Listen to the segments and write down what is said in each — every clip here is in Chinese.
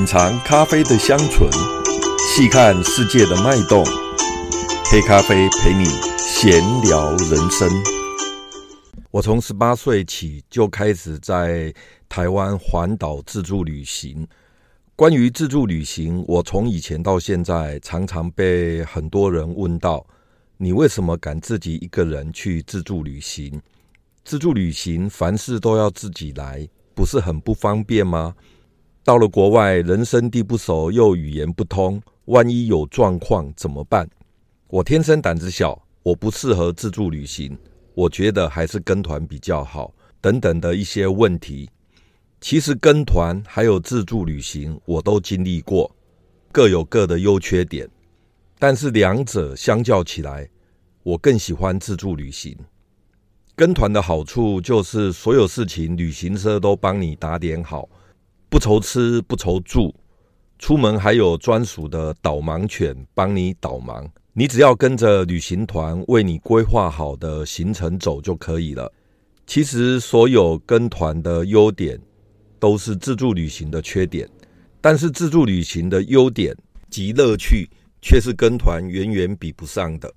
品尝咖啡的香醇，细看世界的脉动。黑咖啡陪你闲聊人生。我从十八岁起就开始在台湾环岛自助旅行。关于自助旅行，我从以前到现在常常被很多人问到：你为什么敢自己一个人去自助旅行？自助旅行凡事都要自己来，不是很不方便吗？到了国外，人生地不熟，又语言不通，万一有状况怎么办？我天生胆子小，我不适合自助旅行，我觉得还是跟团比较好，等等的一些问题。其实跟团还有自助旅行，我都经历过，各有各的优缺点。但是两者相较起来，我更喜欢自助旅行。跟团的好处就是所有事情旅行社都帮你打点好。不愁吃不愁住，出门还有专属的导盲犬帮你导盲，你只要跟着旅行团为你规划好的行程走就可以了。其实所有跟团的优点都是自助旅行的缺点，但是自助旅行的优点及乐趣却是跟团远远比不上的。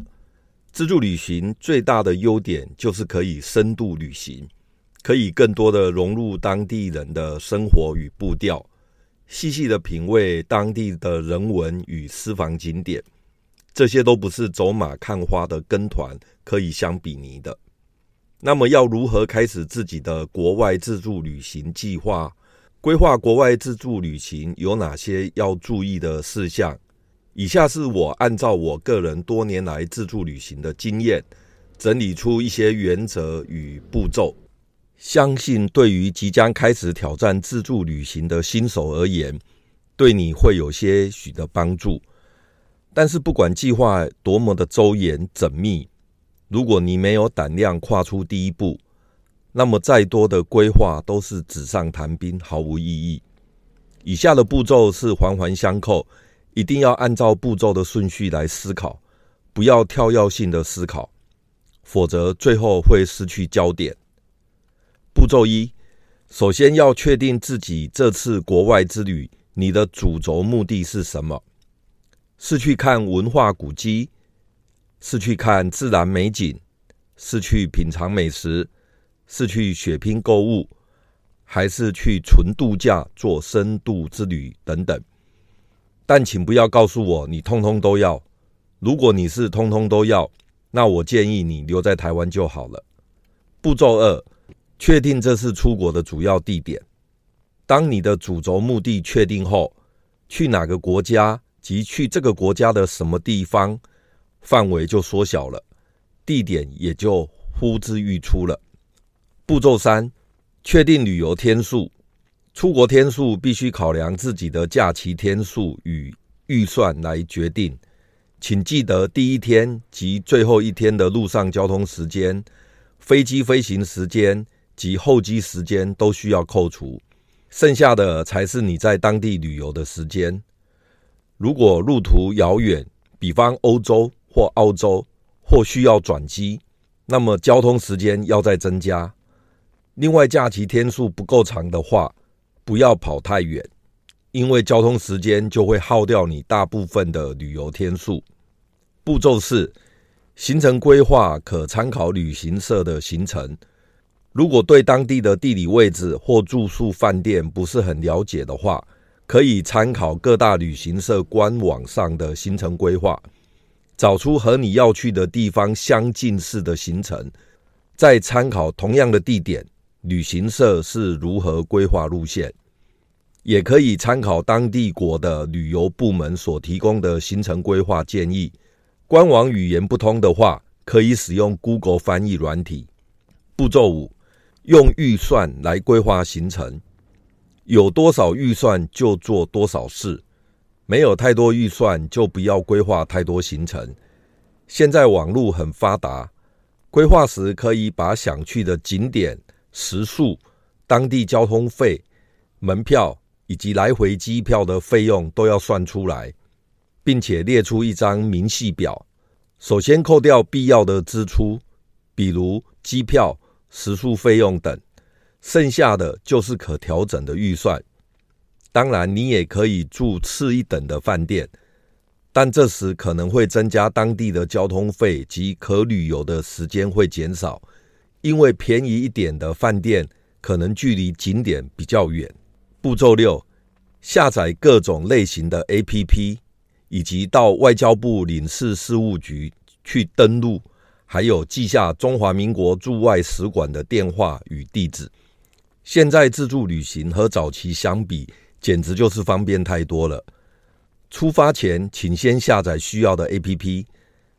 自助旅行最大的优点就是可以深度旅行。可以更多的融入当地人的生活与步调，细细的品味当地的人文与私房景点，这些都不是走马看花的跟团可以相比拟的。那么，要如何开始自己的国外自助旅行计划？规划国外自助旅行有哪些要注意的事项？以下是我按照我个人多年来自助旅行的经验，整理出一些原则与步骤。相信对于即将开始挑战自助旅行的新手而言，对你会有些许的帮助。但是不管计划多么的周延缜密，如果你没有胆量跨出第一步，那么再多的规划都是纸上谈兵，毫无意义。以下的步骤是环环相扣，一定要按照步骤的顺序来思考，不要跳跃性的思考，否则最后会失去焦点。步骤一，首先要确定自己这次国外之旅，你的主轴目的是什么？是去看文化古迹，是去看自然美景，是去品尝美食，是去血拼购物，还是去纯度假做深度之旅等等？但请不要告诉我你通通都要。如果你是通通都要，那我建议你留在台湾就好了。步骤二。确定这是出国的主要地点。当你的主轴目的确定后，去哪个国家及去这个国家的什么地方，范围就缩小了，地点也就呼之欲出了。步骤三，确定旅游天数。出国天数必须考量自己的假期天数与预算来决定。请记得第一天及最后一天的路上交通时间、飞机飞行时间。及候机时间都需要扣除，剩下的才是你在当地旅游的时间。如果路途遥远，比方欧洲或澳洲，或需要转机，那么交通时间要再增加。另外，假期天数不够长的话，不要跑太远，因为交通时间就会耗掉你大部分的旅游天数。步骤四：行程规划可参考旅行社的行程。如果对当地的地理位置或住宿饭店不是很了解的话，可以参考各大旅行社官网上的行程规划，找出和你要去的地方相近似的行程，再参考同样的地点，旅行社是如何规划路线，也可以参考当地国的旅游部门所提供的行程规划建议。官网语言不通的话，可以使用 Google 翻译软体。步骤五。用预算来规划行程，有多少预算就做多少事，没有太多预算就不要规划太多行程。现在网络很发达，规划时可以把想去的景点、食宿、当地交通费、门票以及来回机票的费用都要算出来，并且列出一张明细表。首先扣掉必要的支出，比如机票。食宿费用等，剩下的就是可调整的预算。当然，你也可以住次一等的饭店，但这时可能会增加当地的交通费及可旅游的时间会减少，因为便宜一点的饭店可能距离景点比较远。步骤六：下载各种类型的 APP，以及到外交部领事事务局去登录，还有记下中华民国驻外使馆的电话与地址。现在自助旅行和早期相比，简直就是方便太多了。出发前，请先下载需要的 APP，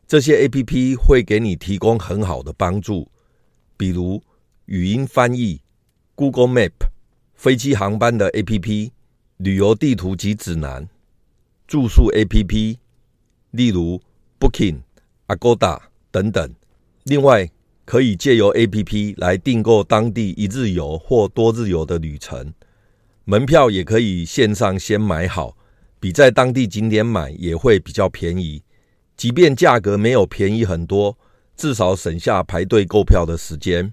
这些 APP 会给你提供很好的帮助，比如语音翻译、Google Map、飞机航班的 APP、旅游地图及指南、住宿 APP，例如 Booking、Agoda 等等。另外，可以借由 APP 来订购当地一日游或多日游的旅程。门票也可以线上先买好，比在当地景点买也会比较便宜。即便价格没有便宜很多，至少省下排队购票的时间。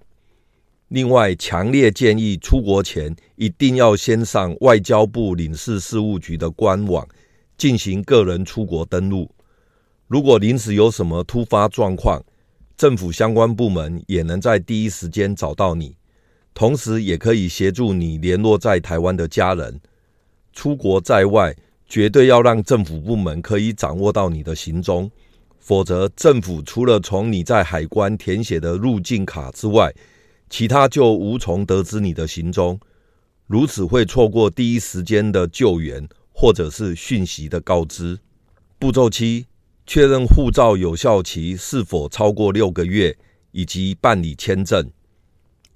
另外，强烈建议出国前一定要先上外交部领事事务局的官网进行个人出国登录。如果临时有什么突发状况，政府相关部门也能在第一时间找到你。同时，也可以协助你联络在台湾的家人。出国在外，绝对要让政府部门可以掌握到你的行踪，否则政府除了从你在海关填写的入境卡之外，其他就无从得知你的行踪。如此会错过第一时间的救援，或者是讯息的告知。步骤七：确认护照有效期是否超过六个月，以及办理签证。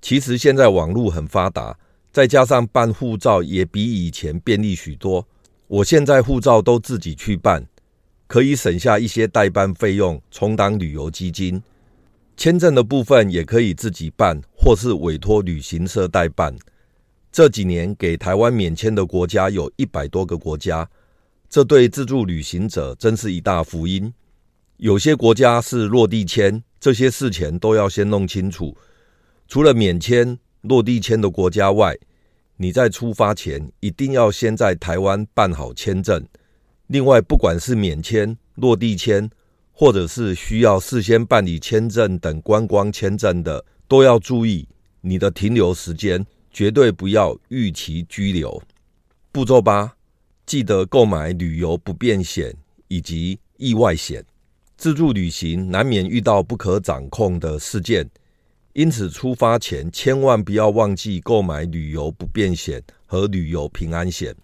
其实现在网络很发达，再加上办护照也比以前便利许多。我现在护照都自己去办，可以省下一些代办费用，充当旅游基金。签证的部分也可以自己办，或是委托旅行社代办。这几年给台湾免签的国家有一百多个国家，这对自助旅行者真是一大福音。有些国家是落地签，这些事前都要先弄清楚。除了免签、落地签的国家外，你在出发前一定要先在台湾办好签证。另外，不管是免签、落地签，或者是需要事先办理签证等观光签证的，都要注意你的停留时间，绝对不要逾期居留。步骤八，记得购买旅游不便险以及意外险。自助旅行难免遇到不可掌控的事件。因此，出发前千万不要忘记购买旅游不便险和旅游平安险，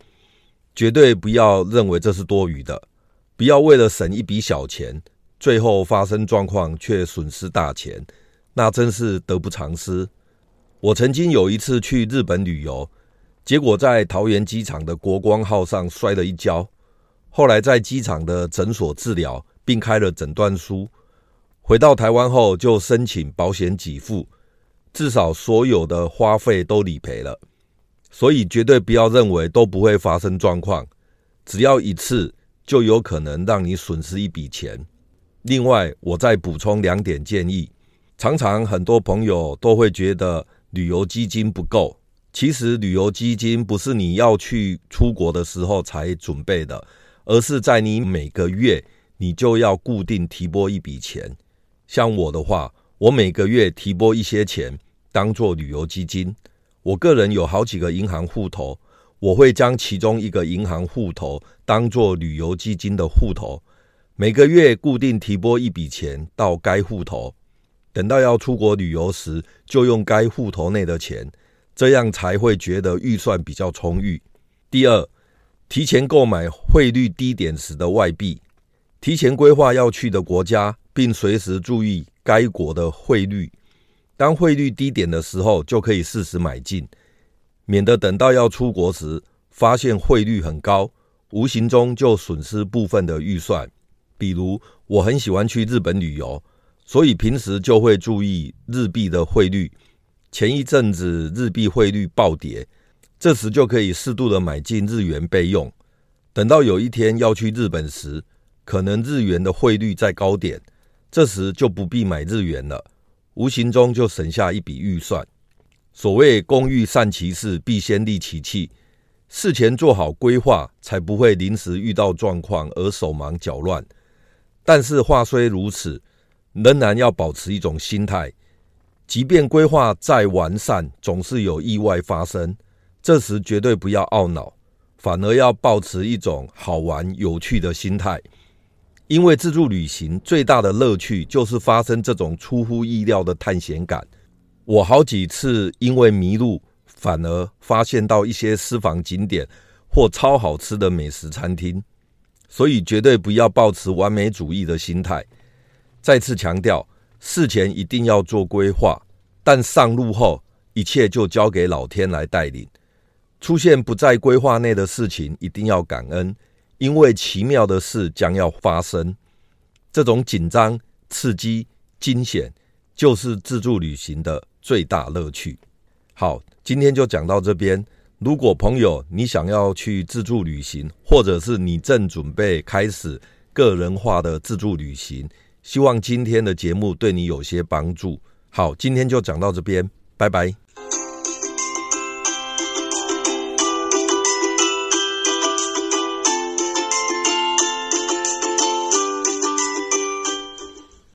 绝对不要认为这是多余的。不要为了省一笔小钱，最后发生状况却损失大钱，那真是得不偿失。我曾经有一次去日本旅游，结果在桃园机场的国光号上摔了一跤，后来在机场的诊所治疗，并开了诊断书。回到台湾后，就申请保险给付，至少所有的花费都理赔了。所以绝对不要认为都不会发生状况，只要一次就有可能让你损失一笔钱。另外，我再补充两点建议：常常很多朋友都会觉得旅游基金不够，其实旅游基金不是你要去出国的时候才准备的，而是在你每个月你就要固定提拨一笔钱。像我的话，我每个月提拨一些钱当做旅游基金。我个人有好几个银行户头，我会将其中一个银行户头当做旅游基金的户头，每个月固定提拨一笔钱到该户头。等到要出国旅游时，就用该户头内的钱，这样才会觉得预算比较充裕。第二，提前购买汇率低点时的外币，提前规划要去的国家。并随时注意该国的汇率，当汇率低点的时候，就可以适时买进，免得等到要出国时，发现汇率很高，无形中就损失部分的预算。比如，我很喜欢去日本旅游，所以平时就会注意日币的汇率。前一阵子日币汇率暴跌，这时就可以适度的买进日元备用。等到有一天要去日本时，可能日元的汇率在高点。这时就不必买日元了，无形中就省下一笔预算。所谓工欲善其事，必先利其器。事前做好规划，才不会临时遇到状况而手忙脚乱。但是话虽如此，仍然要保持一种心态，即便规划再完善，总是有意外发生。这时绝对不要懊恼，反而要保持一种好玩有趣的心态。因为自助旅行最大的乐趣就是发生这种出乎意料的探险感。我好几次因为迷路，反而发现到一些私房景点或超好吃的美食餐厅，所以绝对不要抱持完美主义的心态。再次强调，事前一定要做规划，但上路后一切就交给老天来带领。出现不在规划内的事情，一定要感恩，因为奇妙的事将要发生。这种紧张、刺激、惊险，就是自助旅行的最大乐趣。好，今天就讲到这边。如果朋友你想要去自助旅行，或者是你正准备开始个人化的自助旅行，希望今天的节目对你有些帮助。好，今天就讲到这边，拜拜。